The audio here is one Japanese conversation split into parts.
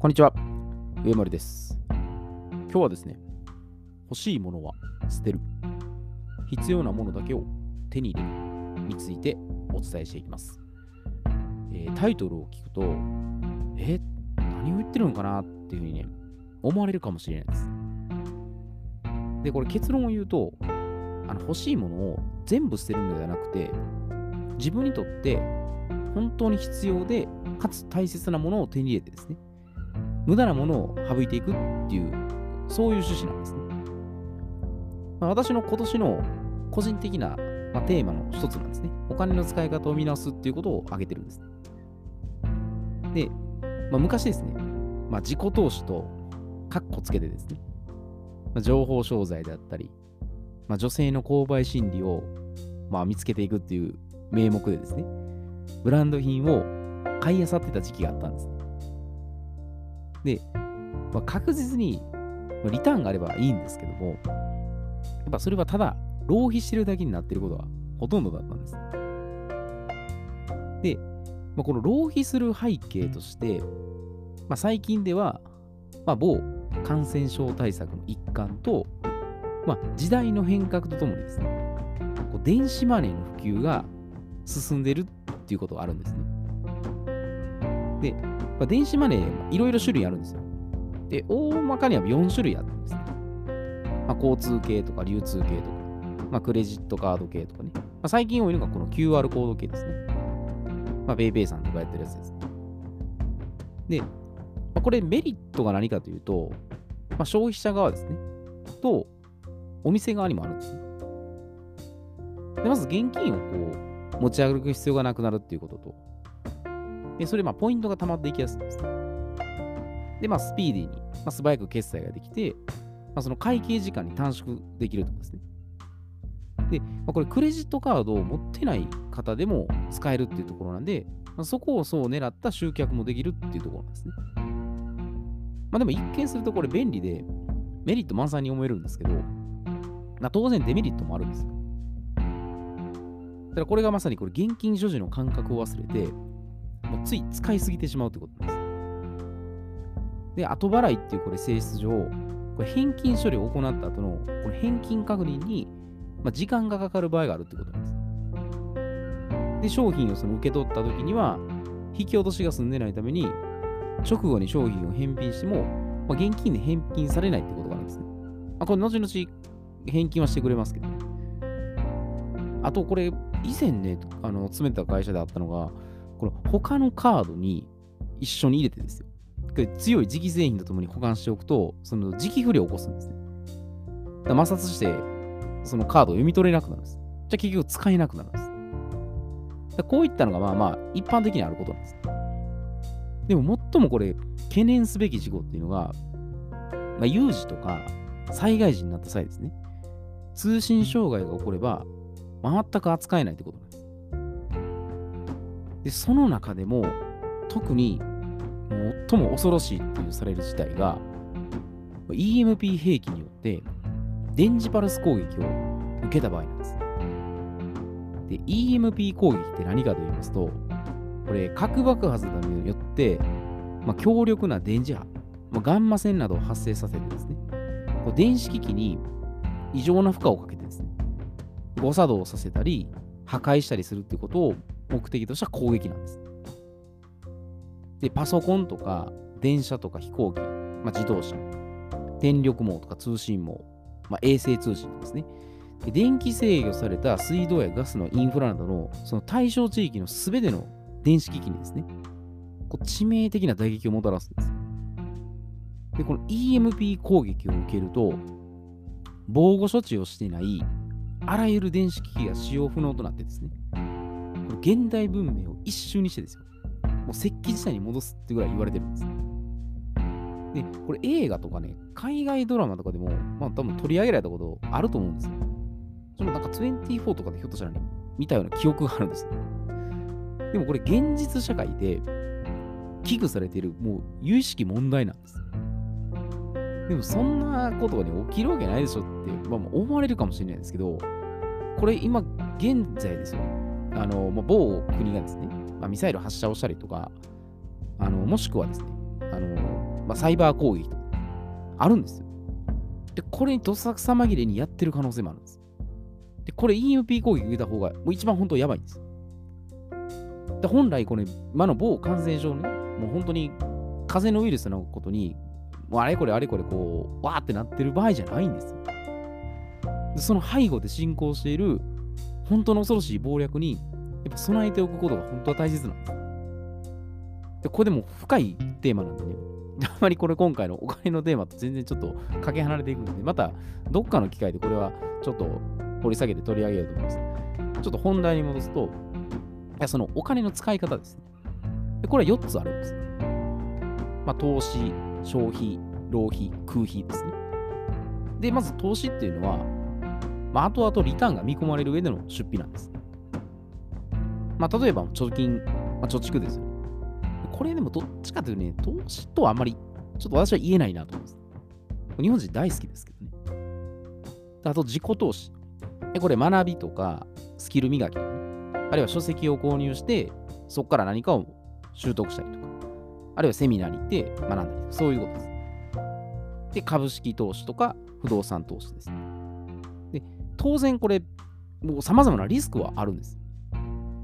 こんにちは、上森です。今日はですね、欲しいものは捨てる。必要なものだけを手に入れるについてお伝えしていきます。えータイトルを聞くと、え、何を言ってるのかな？っていうふうにね、思われるかもしれないです。で、これ結論を言うと、あの欲しいものを全部捨てるのではなくて、自分にとって本当に必要で、かつ大切なものを手に入れてですね、無駄なものを省いていくっていう、そういう趣旨なんですね。まあ、私の今年の個人的な、まあ、テーマの一つなんですね。お金の使い方を見直すっていうことを挙げてるんです。で、まあ、昔ですね、まあ、自己投資とカッコつけてですね、まあ、情報商材であったり、まあ、女性の購買心理を、まあ、見つけていくっていう名目でですね、ブランド品を買い漁ってた時期があったんです。で、まあ、確実にリターンがあればいいんですけども、やっぱそれはただ浪費してるだけになってることがほとんどだったんです。で、まあ、この浪費する背景として、まあ、最近では、まあ、某感染症対策の一環と、まあ、時代の変革とともにですね、こう電子マネーの普及が進んでるっていうことがあるんですね。で、まあ、電子マネー、いろいろ種類あるんですよ。で、大まかには4種類あるんですね。まあ、交通系とか流通系とか、まあ、クレジットカード系とかね。まあ、最近多いのがこの QR コード系ですね。まあ、ペイペイさんとかやってるやつです。ねで、まあ、これメリットが何かというと、まあ、消費者側ですね。と、お店側にもあるんですね。でまず現金をこう持ち歩く必要がなくなるっていうことと、でそれまあポイントが溜まっていきやすいんですね。で、まあ、スピーディーに、まあ、素早く決済ができて、まあ、その会計時間に短縮できるってことですね。で、まあ、これクレジットカードを持ってない方でも使えるっていうところなんで、まあ、そこをそう狙った集客もできるっていうところなんですね。まあでも一見するとこれ便利でメリット満載に思えるんですけど、まあ、当然デメリットもあるんですよ。だからこれがまさにこれ現金所持の感覚を忘れて、もうつい使いすぎてしまうってことです。で、後払いっていうこれ性質上、これ返金処理を行った後のこの返金確認に、まあ、時間がかかる場合があるってことなんです。で、商品をその受け取った時には、引き落としが済んでないために、直後に商品を返品しても、まあ、現金で返金されないってことがあるんですね。まあ、これ後々返金はしてくれますけど、ね、あとこれ、以前ね、あの、詰めた会社であったのが、この他のカードに一緒に入れてですよ。強い磁気製品とともに保管しておくと、その磁気不良を起こすんですね。だ摩擦して、そのカードを読み取れなくなるんです。じゃあ結局使えなくなるんです。だこういったのがまあまあ一般的にあることなんです。でも最もこれ懸念すべき事故っていうのが、まあ、有事とか災害時になった際ですね。通信障害が起これば全く扱えないってことなんです。で、その中でも特に最も恐ろしいっていうされる事態が EMP 兵器によって電磁パルス攻撃を受けた場合なんです。で、EMP 攻撃って何かと言いますと、これ核爆発などによって、まあ、強力な電磁波、まあ、ガンマ線などを発生させてですね、こう電子機器に異常な負荷をかけてですね、誤作動させたり、破壊したりするってことを目的とした攻撃なんです。で、パソコンとか電車とか飛行機、まあ、自動車、電力網とか通信網、まあ、衛星通信ですね。で電気制御された水道やガスのインフラなどのその対象地域のすべての電子機器にですね、こう致命的な打撃をもたらすんです。で、この EMP 攻撃を受けると、防護処置をしていないあらゆる電子機器が使用不能となってですね、現代文明を一瞬にしてですよ、もう石器時代に戻すってぐらい言われてるんです。で、これ映画とかね、海外ドラマとかでも、まあ多分取り上げられたことあると思うんですよ。そのなんか24とかでひょっとしたらね、見たような記憶があるんですよ。でもこれ現実社会で危惧されているもう有意識問題なんです。でもそんなことがね、起きるわけないでしょって、まあ、思われるかもしれないですけど、これ今現在ですよ。あの、まあ、某国がですね、まあ、ミサイル発射をしたりとか、あのもしくはですね、あのまあ、サイバー攻撃とかあるんですよ。で、これにどさくさ紛れにやってる可能性もあるんです。で、これ EMP 攻撃受けた方がもう一番本当やばいんです。で本来これ、今の某感染症ね、もう本当に風邪のウイルスのことに、もうあれこれあれこれこう、わーってなってる場合じゃないんですよ。でその背後で進行している本当の恐ろしい謀略に、やっぱ備えておくことが本当は大切なんです。で、これでも深いテーマなんでね、あまりこれ今回のお金のテーマと全然ちょっとかけ離れていくので、またどっかの機会でこれはちょっと掘り下げて取り上げようと思います。ちょっと本題に戻すと、いやそのお金の使い方ですね。でこれは4つあるんです。まあ、投資、消費、浪費、空費ですね。で、まず投資っていうのは、まあ、後々リターンが見込まれる上での出費なんです。まあ、例えば貯金、まあ、貯蓄ですよ。ねこれでもどっちかというとね、投資とはあんまり、ちょっと私は言えないなと思います。日本人大好きですけどね。あと自己投資。これ学びとかスキル磨き、ね、あるいは書籍を購入して、そこから何かを習得したりとか、あるいはセミナーに行って学んだりとか、そういうことです。で、株式投資とか不動産投資です。で、当然これ、もう様々なリスクはあるんです。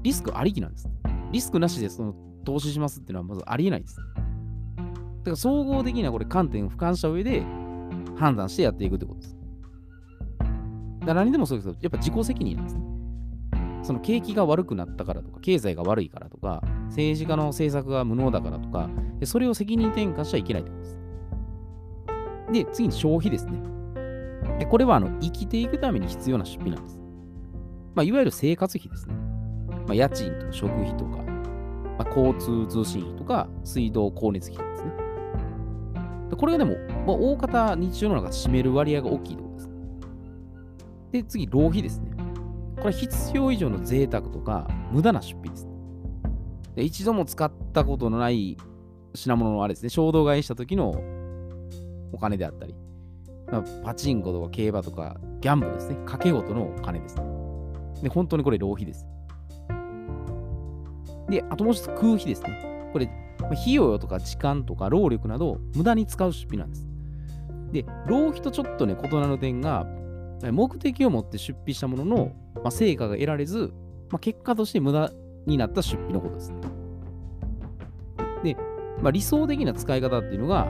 リスクありきなんです。リスクなしでその投資しますっていうのはまずありえないです。だから総合的なこれ観点を俯瞰した上で判断してやっていくってことです。だから何でもそうですけど、やっぱ自己責任なんですね。その景気が悪くなったからとか、経済が悪いからとか、政治家の政策が無能だからとか、それを責任転嫁しちゃいけないってことです。で、次に消費ですね。でこれはあの生きていくために必要な出費なんです。まあ、いわゆる生活費ですね。まあ、家賃とか食費とか、まあ、交通通信費とか、水道光熱費ですね。でこれがでも、まあ、大方日常の中で占める割合が大きいところです。で、次、浪費ですね。これ必要以上の贅沢とか、無駄な出費です。で一度も使ったことのない品物のあれですね、衝動買いした時のお金であったり、パチンコとか競馬とか、ギャンブルですね、賭け事のお金ですね。で、本当にこれ浪費です。で、あともう一つ空費ですね。これ、費用とか時間とか労力など無駄に使う出費なんです。で、浪費とちょっとね、異なる点が、目的を持って出費したものの、まあ、成果が得られず、まあ、結果として無駄になった出費のことです。で、まあ、理想的な使い方っていうのが、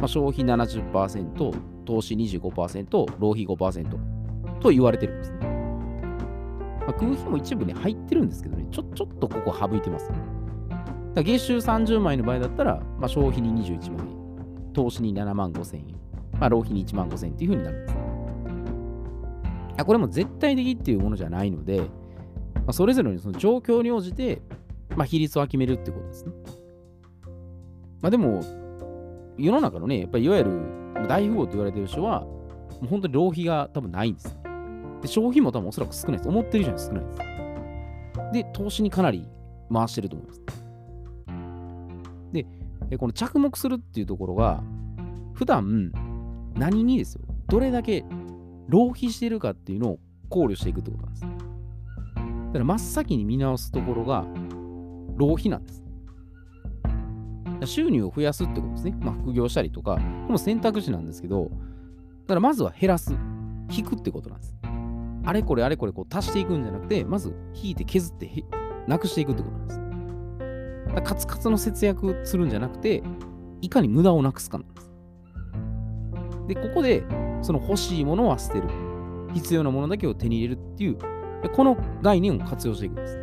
まあ、消費70%、投資25%、浪費5%と言われてるんですね。まあ、空費も一部ね、入ってるんですけどね、ちょちょっとここ省いてますね。だ月収30万円の場合だったら、まあ、消費に21万円、投資に7万5千円、まあ、浪費に1万5千円っていう風になるんですね。これも絶対的っていうものじゃないので、まあ、それぞれのその状況に応じて、まあ、比率を決めるってことですね。まあでも、世の中のね、やっぱりいわゆる大富豪と言われてる人は、もう本当に浪費が多分ないんです。で、消費も多分おそらく少ないです。思ってる以上に少ないです。で、投資にかなり回してると思います。で、この着目するっていうところが、普段何にですよ、どれだけ浪費してるかっていうのを考慮していくってことなんです。だから真っ先に見直すところが浪費なんです。収入を増やすってことですね。まあ、副業したりとか、この選択肢なんですけど、だからまずは減らす、引くってことなんです。あれこれあれこれこう足していくんじゃなくて、まず引いて削ってなくしていくってことなんです。だカツカツの節約するんじゃなくて、いかに無駄をなくすかなんです。で、ここで、その欲しいものは捨てる。必要なものだけを手に入れるっていう、この概念を活用していくんです。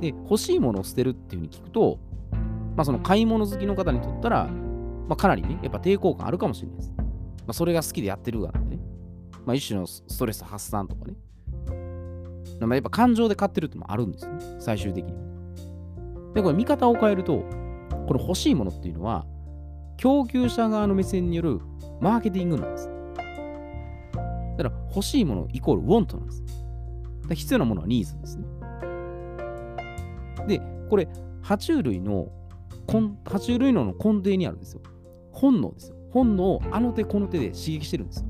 で、欲しいものを捨てるっていうふうに聞くと、まあ、その買い物好きの方にとったら、まあ、かなりね、やっぱ抵抗感あるかもしれないです。まあ、それが好きでやってるからね。まあ、一種のストレス発散とかね。まあ、やっぱ感情で買ってるってもあるんですよね、最終的に。で、これ見方を変えると、これ欲しいものっていうのは、供給者側の目線によるマーケティングなんです。だから欲しいものイコールウォントなんです。必要なものはニーズですね。で、これ、爬虫類の、爬虫類脳の根底にあるんですよ。本能ですよ。本能をあの手この手で刺激してるんですよ。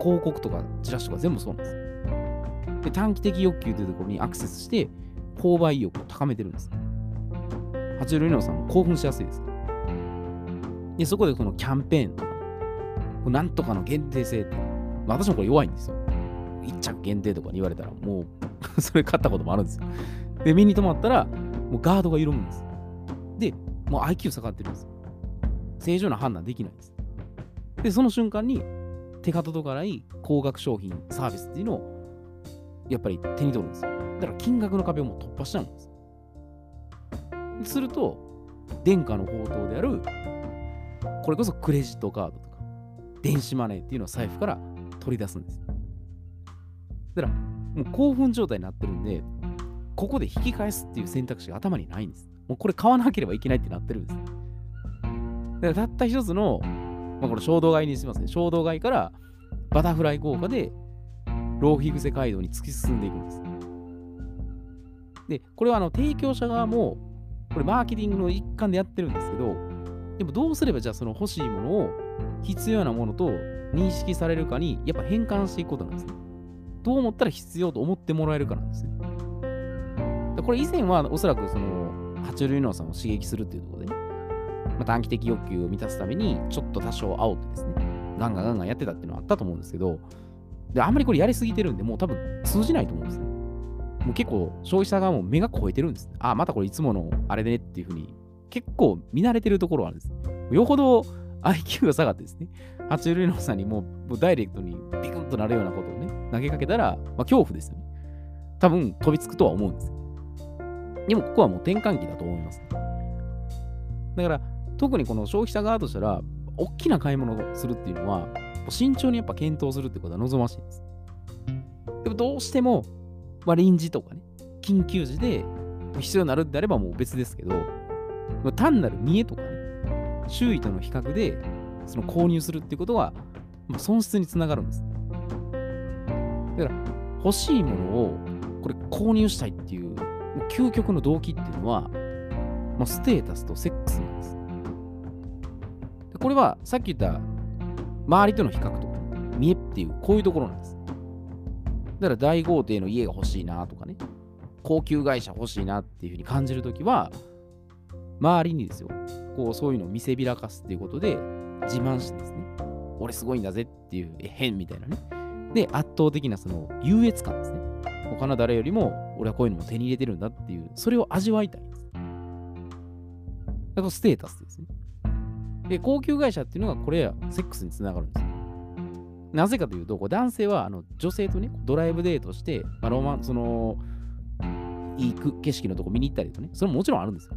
広告とかチラシとか全部そうなんです。で短期的欲求というところにアクセスして、購買意欲を高めてるんです。爬虫類のさんも興奮しやすいです。で、そこでこのキャンペーンとか、なんとかの限定性って、私もこれ弱いんですよ。1着限定とかに言われたら、もう それ買ったこともあるんですよ。で、目に留まったら、もうガードが緩むんです。で、もう IQ 下がってるんです。正常な判断できないんです。で、その瞬間に手が届かない高額商品、サービスっていうのをやっぱり手に取るんですよ。だから金額の壁をもう突破しちゃうんです。すると、殿下の宝刀である、これこそクレジットカードとか、電子マネーっていうのを財布から取り出すんです。だから、もう興奮状態になってるんで、ここで引き返すっていう選択肢が頭にないんです。もうこれ買わなければいけないってなってるんです。だからたった一つの、まあ、これ衝動買いにしますね。衝動買いからバタフライ効果で浪費癖街道に突き進んでいくんです。で、これはあの提供者側も、これマーケティングの一環でやってるんですけど、でもどうすればじゃあその欲しいものを必要なものと認識されるかにやっぱ変換していくことなんですね。どう思ったら必要と思ってもらえるかなんですね。これ以前はおそらくその爬虫類脳さんを刺激するっていうところでね、まあ、短期的欲求を満たすためにちょっと多少煽ってですね、ガンガンガンガンやってたっていうのはあったと思うんですけど、で、あんまりこれやりすぎてるんで、もう多分通じないと思うんですね。もう結構消費者側も目が超えてるんです。あ、またこれいつものあれでねっていうふうに、結構見慣れてるところはあるんです。よほど IQ が下がってですね、爬虫類のさんにもうダイレクトにビクンとなるようなことをね、投げかけたら、まあ、恐怖ですよね。多分飛びつくとは思うんです。でもここはもう転換期だと思います、だから、特にこの消費者側としたら、大きな買い物をするっていうのは、慎重にやっぱ検討するってことは望ましいです。でもどうしても、まあ、臨時とかね、緊急時で必要になるんであればもう別ですけど、まあ、単なる見栄とかね、周囲との比較でその購入するってことは、まあ、損失につながるんです。だから、欲しいものをこれ購入したいっていう、究極の動機っていうのは、まあ、ステータスとセックスなんです。でこれはさっき言った周りとの比較とか、見えっていう、こういうところなんです。だから大豪邸の家が欲しいなとかね、高級会社欲しいなっていうふうに感じるときは、周りにですよ、こうそういうのを見せびらかすっていうことで自慢してですね、俺すごいんだぜっていう変みたいなね。で、圧倒的なその優越感ですね。他の誰よりも俺はこういうのも手に入れてるんだっていう、それを味わいたいんです。だからステータスですね。で、高級会社っていうのがこれやセックスにつながるんですよ。なぜかというと、こう男性はあの女性とね、ドライブデートして、まあ、ロマン、その、いい景色のとこ見に行ったりとかね、それももちろんあるんですよ。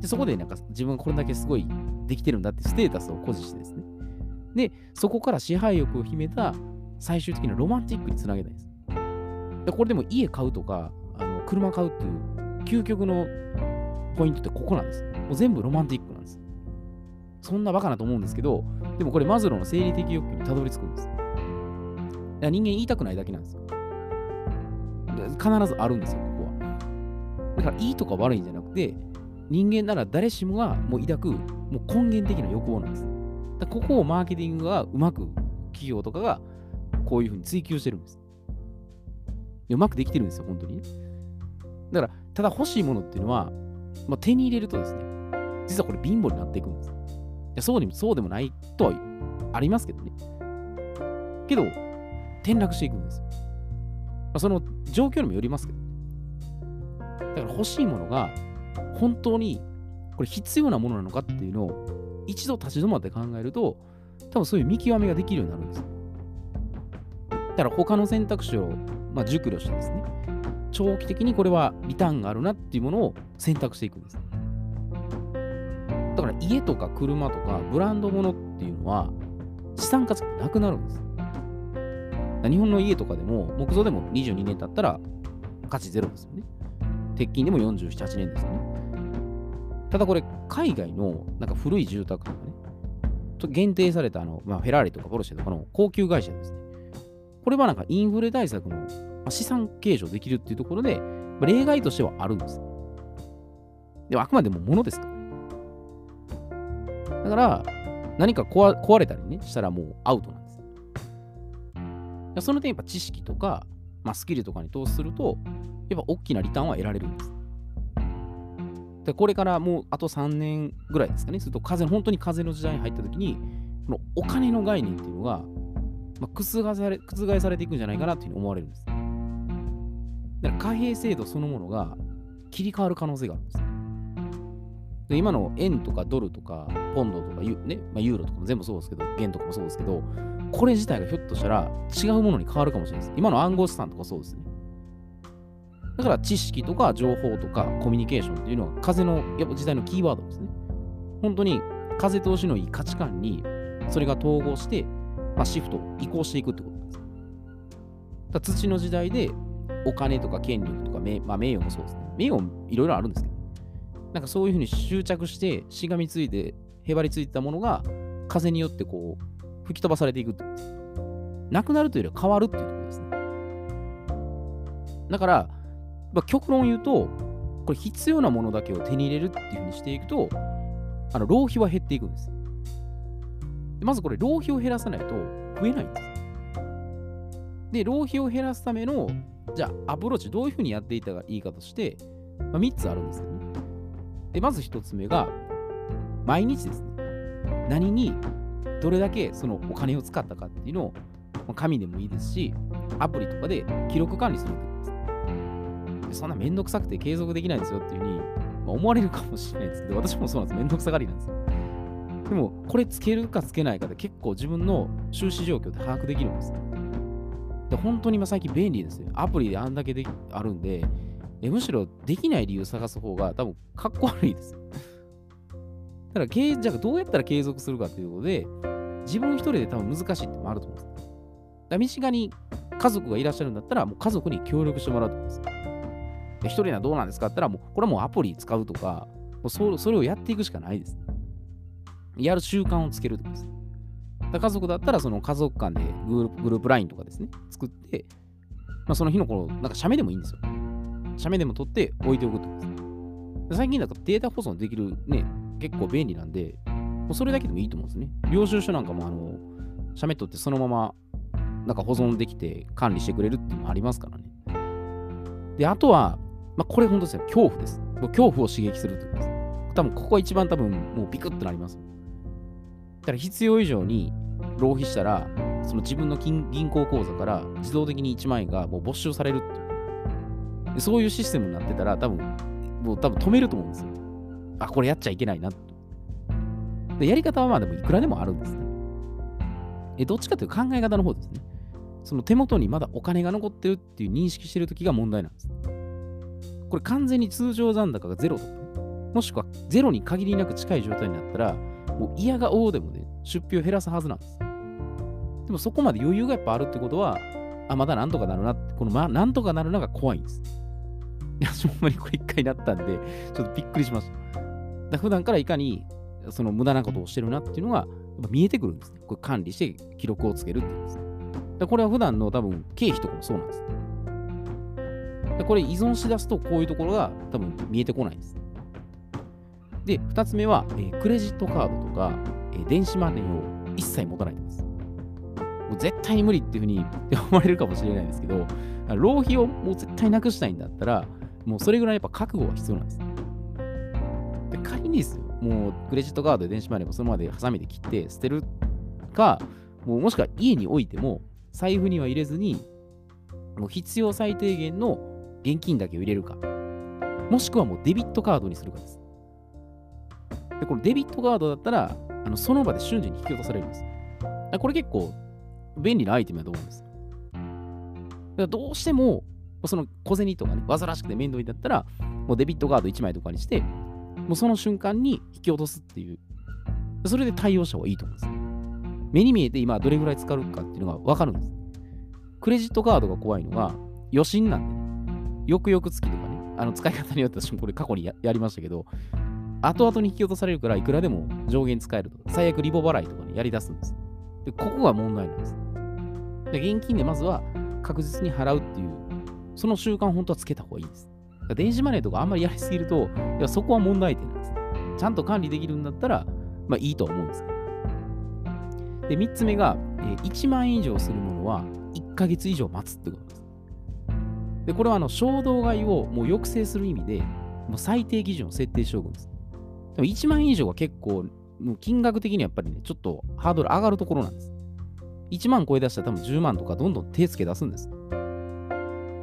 で、そこでなんか自分がこれだけすごいできてるんだってステータスを誇示してですね。で、そこから支配欲を秘めた最終的なロマンティックにつなげたいんです。でこれでも家買うとか、あの車買うっていう究極のポイントってここなんです。もう全部ロマンティックなんです。そんなバカなと思うんですけど、でもこれマズローの生理的欲求にたどり着くんです。人間言いたくないだけなんですよ。必ずあるんですよ、ここは。だからいいとか悪いんじゃなくて、人間なら誰しもがもう抱くもう根源的な欲望なんです。だここをマーケティングがうまく企業とかがこういうふうに追求してるんです。うまくできてるんですよ、本当に。だから、ただ欲しいものっていうのは、まあ、手に入れるとですね、実はこれ貧乏になっていくんです。いやそうでもそうでもないとはありますけどね。けど、転落していくんですよ。まあ、その状況にもよりますけど、ねだから欲しいものが本当にこれ必要なものなのかっていうのを一度立ち止まって考えると、多分そういう見極めができるようになるんです。だから他の選択肢を、まあ、熟慮してですね、長期的にこれはリターンがあるなっていうものを選択していくんです。だから家とか車とかブランド物っていうのは資産価値がなくなるんです。日本の家とかでも木造でも22年経ったら価値ゼロですよね。鉄筋でも47、8年ですよね。ただこれ海外のなんか古い住宅とかね、限定されたあの、まあ、フェラーリとかポルシェとかの高級会社ですね。これはなんかインフレ対策の資産計上できるっていうところで、例外としてはあるんです。でもあくまでも物ですから。だから、何か壊れたりね、したらもうアウトなんです。その点、やっぱ知識とか、まあ、スキルとかに投資すると、やっぱ大きなリターンは得られるんです。でこれからもうあと3年ぐらいですかね、すると風本当に風の時代に入った時に、このお金の概念っていうのが、まあ、覆され覆されていくんじゃないかなというふうに思われるんです。だから貨幣制度そのものが切り替わる可能性があるんです。で今の円とかドルとかポンドとかユ,、ねまあ、ユーロとかも全部そうですけど、元とかもそうですけど、これ自体がひょっとしたら違うものに変わるかもしれないです。今の暗号資産とかそうですね。だから知識とか情報とかコミュニケーションっていうのは風のやっぱ時代のキーワードですね。本当に風通しのいい価値観にそれが統合して、まあ、シフト、移行していくってことなんです。だ土の時代でお金とか権力とか名,、まあ、名誉もそうですね。名誉もいろいろあるんですけど、なんかそういうふうに執着してしがみついてへばりついたものが風によってこう吹き飛ばされていくってことです。なくなるというよりは変わるっていうところですね。だから、まあ、極論言うと、これ必要なものだけを手に入れるっていうふうにしていくと、あの浪費は減っていくんです。まずこれ、浪費を減らさないと増えないんです。で、浪費を減らすための、じゃあアプローチどういうふうにやっていたらいいかとして、まあ、3つあるんですよね。で、まず1つ目が、毎日ですね、何にどれだけそのお金を使ったかっていうのをま、紙でもいいですし、アプリとかで記録管理するってことですそんなめんどくさくて継続できないんですよっていうふうに、まあ、思われるかもしれないですけど、私もそうなんです。めんどくさがりなんですよ。でも、これつけるかつけないかで結構自分の収支状況って把握できるんです。で本当に今最近便利ですよ。アプリであんだけであるんで、えむしろできない理由探す方が多分かっこ悪いです。だから、じゃあどうやったら継続するかということで、自分一人で多分難しいってもあると思うんです。だ身近に家族がいらっしゃるんだったら、もう家族に協力してもらうと思うんです。一人はどうなんですかって言ったら、もうこれはもうアプリ使うとか、もうそそれをやっていくしかないです。やる習慣をつけるとかです。家族だったら、その家族間でグルグループ LINE とかですね、作って、まあ、その日の頃、なんか写メでもいいんですよ。写メでも撮って置いておくとかです。ね最近だとデータ保存できるね、結構便利なんで、もうそれだけでもいいと思うんですね。領収書なんかも、あの、写メ撮ってそのまま、なんか保存できて管理してくれるっていうのもありますからね。で、あとは、まあ、これ本当ですよ。恐怖です。恐怖を刺激するということです。多分、ここが一番多分、もうビクッとなります。だから必要以上に浪費したら、その自分の銀行口座から自動的に1万円がもう没収されるっていう。そういうシステムになってたら、多分、もう多分止めると思うんですよ。あ、これやっちゃいけないなでやり方はまあでもいくらでもあるんですね。え、どっちかというと考え方の方ですね。その手元にまだお金が残ってるっていう認識してるときが問題なんです。これ完全に通常残高がゼロとか、もしくはゼロに限りなく近い状態になったら、もう嫌がおでもね、出費を減らすはずなんです。でもそこまで余裕がやっぱあるってことは、あ、まだなんとかなるなって、このま、なんとかなるのが怖いんです。いや、ほんまにこれ一回なったんで、ちょっとびっくりしました。だ普段からいかにその無駄なことをしてるなっていうのが見えてくるんですね。これ管理して記録をつけるっていうんです。だこれは普段の多分経費とかもそうなんです。でこれ依存しだすとこういうところが多分見えてこないんです。で、2つ目は、えー、クレジットカードとか、えー、電子マネーを一切持たないんです。もう絶対に無理っていうふうに 思われるかもしれないですけど、浪費をもう絶対なくしたいんだったら、もうそれぐらいやっぱ覚悟が必要なんです。で仮にですよ、もうクレジットカード電子マネーをそのままでハサミで切って捨てるか、もうもしくは家に置いても財布には入れずに、もう必要最低限の現金だけを入れるか、もしくはもうデビットカードにするかです。で、このデビットカードだったら、あのその場で瞬時に引き落とされるんです。これ結構便利なアイテムだと思うんです。だからどうしても、その小銭とかね、煩わしくて面倒になったら、もうデビットカード1枚とかにして、もうその瞬間に引き落とすっていう、それで対応した方がいいと思うんです。目に見えて今どれぐらい使うかっていうのが分かるんです。クレジットカードが怖いのが余震なんで、ね、よくよく付きとかね、あの使い方によって私もこれ過去にやりましたけど、後々に引き落とされるからいくらでも上限使えると。最悪リボ払いとかにやり出すんです。で、ここが問題なんです。で、現金でまずは確実に払うっていう、その習慣本当はつけた方がいいです。電子マネーとかあんまりやりすぎると、いやそこは問題点なんです。ちゃんと管理できるんだったら、まあいいとは思うんですけど。で、3つ目が、えー、1万円以上するものは1ヶ月以上待つってことです。で、これはあの衝動買いをもう抑制する意味で、もう最低基準を設定しておくんです。でも1万円以上は結構、もう金額的にやっぱりね、ちょっとハードル上がるところなんです。1万超え出したら多分10万とかどんどん手つけ出すんです。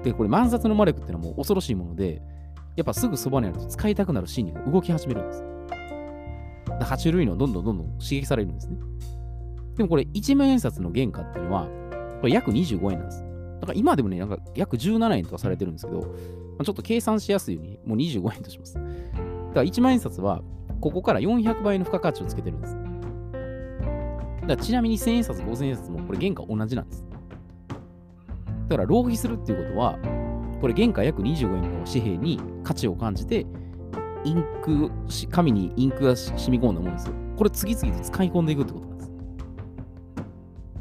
で、これ万札の魔力っていうのはもう恐ろしいもので、やっぱすぐそばにあると使いたくなる心理が動き始めるんです。で爬虫類のどんどんどんどん刺激されるんですね。でもこれ1万円札の原価っていうのは、これ約25円なんです。だから今でもね、なんか約17円とかされてるんですけど、ちょっと計算しやすいように、もう25円とします。だから1万円札は、ここから400倍の付加価値をつけてるんです。だちなみに1000円札、5000円札もこれ原価同じなんです。だから浪費するっていうことは、これ原価約25円の紙幣に価値を感じて、インク、紙にインクが染み込んだものですよ。これ次々と使い込んでいくってことなんです。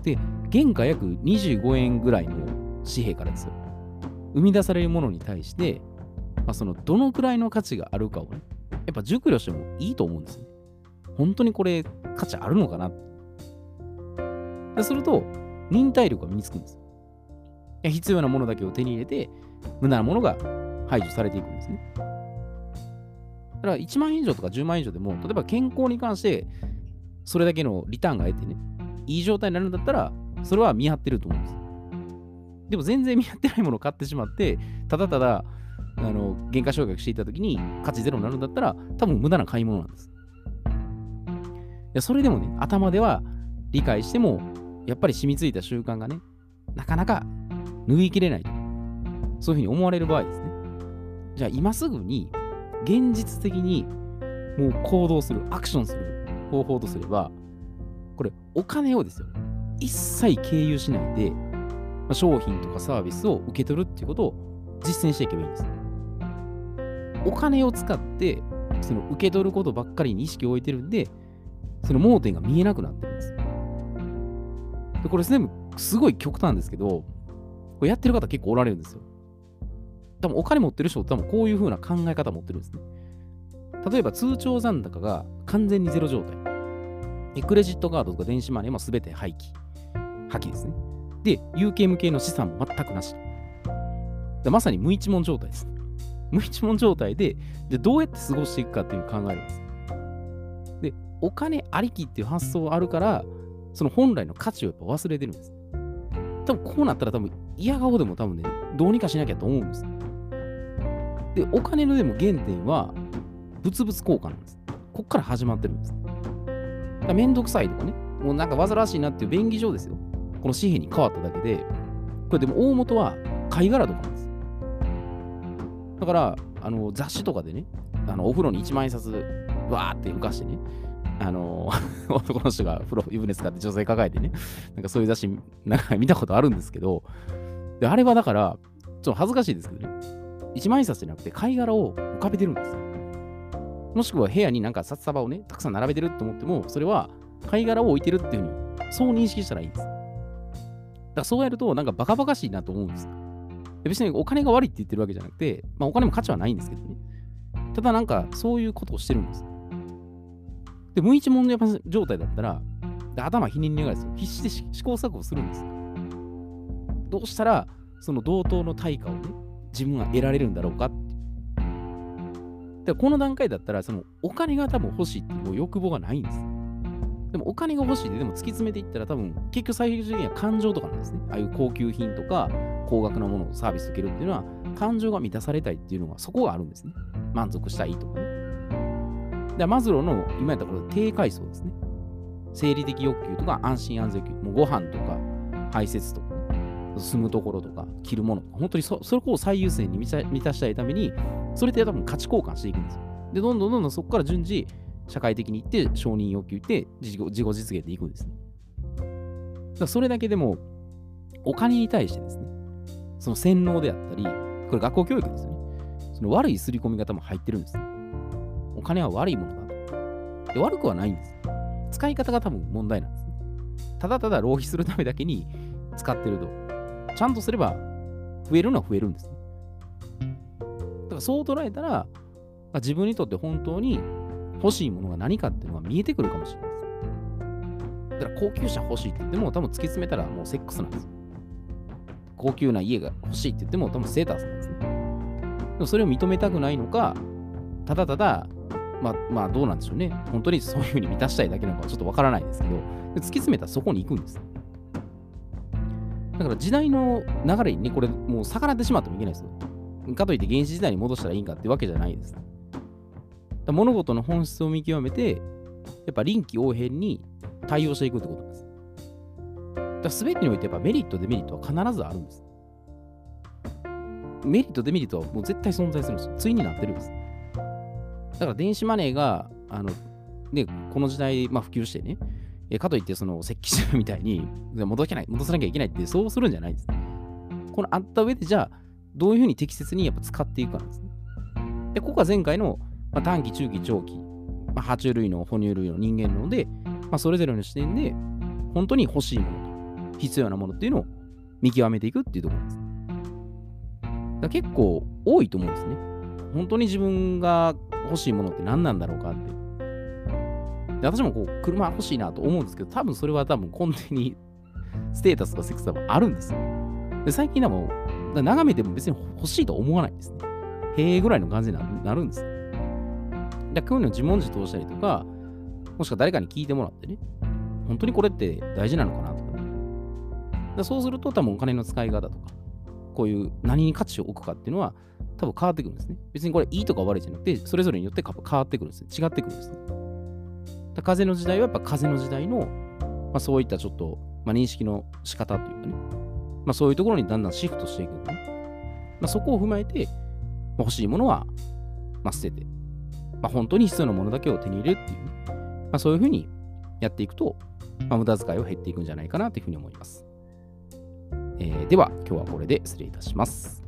で、原価約25円ぐらいの紙幣からですよ。生み出されるものに対して、まあ、そのどのくらいの価値があるかをね、やっぱ熟慮してもいいと思うんですね。本当にこれ価値あるのかなですると、忍耐力が身につくんです。必要なものだけを手に入れて、無駄なものが排除されていくんですね。だから1万円以上とか10万円以上でも、例えば健康に関して、それだけのリターンが得てね、いい状態になるんだったら、それは見張ってると思うんです。でも全然見張ってないものを買ってしまって、ただただ、あの、原価償却していたときに価値ゼロになるんだったら、多分無駄な買い物なんです。いやそれでもね、頭では理解しても、やっぱり染みついた習慣がね、なかなか拭いきれないと。そういうふうに思われる場合ですね。じゃあ今すぐに現実的にもう行動する、アクションする方法とすれば、これお金をですよ、一切経由しないで、商品とかサービスを受け取るっていうことを実践していけばいいんです。お金を使ってその受け取ることばっかりに意識を置いてるんで、その盲点が見えなくなってるんです。でこれ全部すごい極端ですけど、これやってる方結構おられるんですよ。多分お金持ってる人って多分こういう風な考え方持ってるんですね。例えば通帳残高が完全にゼロ状態。クレジットカードとか電子マネーも全て廃棄。破棄ですね。で、有形無形の資産も全くなし。まさに無一文状態です。無一文状態で、でどうやって過ごしていくかっていうのを考えるんです。で、お金ありきっていう発想あるから、その本来の価値をやっぱ忘れてるんです。多分こうなったら多分嫌顔でも多分ね、どうにかしなきゃと思うんです。で、お金のでも原点は物々交換なんです。こっから始まってるんです。だめんどくさいとかね、もうなんか煩わしいなっていう便宜上ですよ。この紙幣に変わっただけで、これでも大元は貝殻とかなんです。だから、あの雑誌とかでね、あのお風呂に1万円札わーって浮かしてね、あの 男の人が風呂、湯船使って女性抱えてね、なんかそういう雑誌なんか見たことあるんですけど、であれはだから、ちょっと恥ずかしいですけどね、一万円札じゃなくて貝殻を浮かべてるんですよ。もしくは部屋になんか札束をね、たくさん並べてると思っても、それは貝殻を置いてるっていうふうに、そう認識したらいいんです。だからそうやると、なんかバカバカしいなと思うんです。別にお金が悪いって言ってるわけじゃなくて、まあお金も価値はないんですけどね。ただなんかそういうことをしてるんです。で、無一文の状態だったら、で頭ひねりながらですよ。必死で試行錯誤するんです。どうしたら、その同等の対価をね、自分は得られるんだろうかって。でこの段階だったら、そのお金が多分欲しいっていう欲望がないんです。でもお金が欲しいで、でも突き詰めていったら多分結局最終的には感情とかなんですね。ああいう高級品とか高額なものをサービス受けるっていうのは感情が満たされたいっていうのがそこがあるんですね。満足したいとかね。でマズローの今やったこれ低階層ですね。生理的欲求とか安心安全欲求、もうご飯とか排泄とか、ね、住むところとか着るものとか、本当にそそこを最優先に満たしたいために、それって多分価値交換していくんですよ。で、どんどんどんどんそこから順次、社会的にいって、承認欲求って自己、自己実現でいくんですね。だそれだけでも、お金に対してですね、その洗脳であったり、これ学校教育ですよね。その悪い刷り込み方も入ってるんです、お金は悪いものだと。で悪くはないんです。使い方が多分問題なんです、ね。ただただ浪費するためだけに使ってると、ちゃんとすれば増えるのは増えるんです、ね。だからそう捉えたら、自分にとって本当に欲しいものが何かっていうのが見えてくるかもしれないです。だから高級車欲しいって言っても多分突き詰めたらもうセックスなんです。高級な家が欲しいって言っても多分セータースなんですね。でもそれを認めたくないのか、ただただ、まあ、まあ、どうなんでしょうね。本当にそういうふうに満たしたいだけなのかちょっとわからないですけど、突き詰めたらそこに行くんです。だから時代の流れにね、これもう逆らってしまってもいけないですよ。かといって原始時代に戻したらいいんかってわけじゃないです。物事の本質を見極めて、やっぱ臨機応変に対応していくってことなんです。だ全てにおいてやっぱメリット、デメリットは必ずあるんです。メリット、デメリットはもう絶対存在するんですよ。対になってるんです。だから電子マネーが、あの、ね、この時代、まあ、普及してね、えかといってその石器時みたいに戻けない戻さなきゃいけないってそうするんじゃないんです。このあった上でじゃあどういうふうに適切にやっぱ使っていくかなんですね。で、ここは前回の、まあ、短期、中期、長期、まあ、爬虫類の哺乳類の人間ので、まあ、それぞれの視点で本当に欲しいものと必要なものっていうのを見極めていくっていうところです。だ結構多いと思うんですね。本当に自分が欲しいものって何なんだろうかって。で私もこう車欲しいなと思うんですけど、多分それは多分根底にステータスとかセクス多分あるんですよ。で最近でも眺めても別に欲しいと思わないんですね。へえぐらいの感じになるんです。でこういうの自問自答したりとか、もしくは誰かに聞いてもらってね、本当にこれって大事なのかなとか、ね、だそうすると多分お金の使い方とか、こういう何に価値を置くかっていうのは多分変わってくるんですね。別にこれいいとか悪いじゃなくて、それぞれによって変わってくるんですね。違ってくるんですね。風の時代はやっぱ風の時代の、まあ、そういったちょっと、まあ、認識の仕方というかね、まあ、そういうところにだんだんシフトしていくんでね。まあ、そこを踏まえて、ま、欲しいものは、まあ、捨てて、まあ、本当に必要なものだけを手に入れるっていう、まあ、そういうふうにやっていくと、まあ、無駄遣いを減っていくんじゃないかなというふうに思います。えー、では、今日はこれで失礼いたします。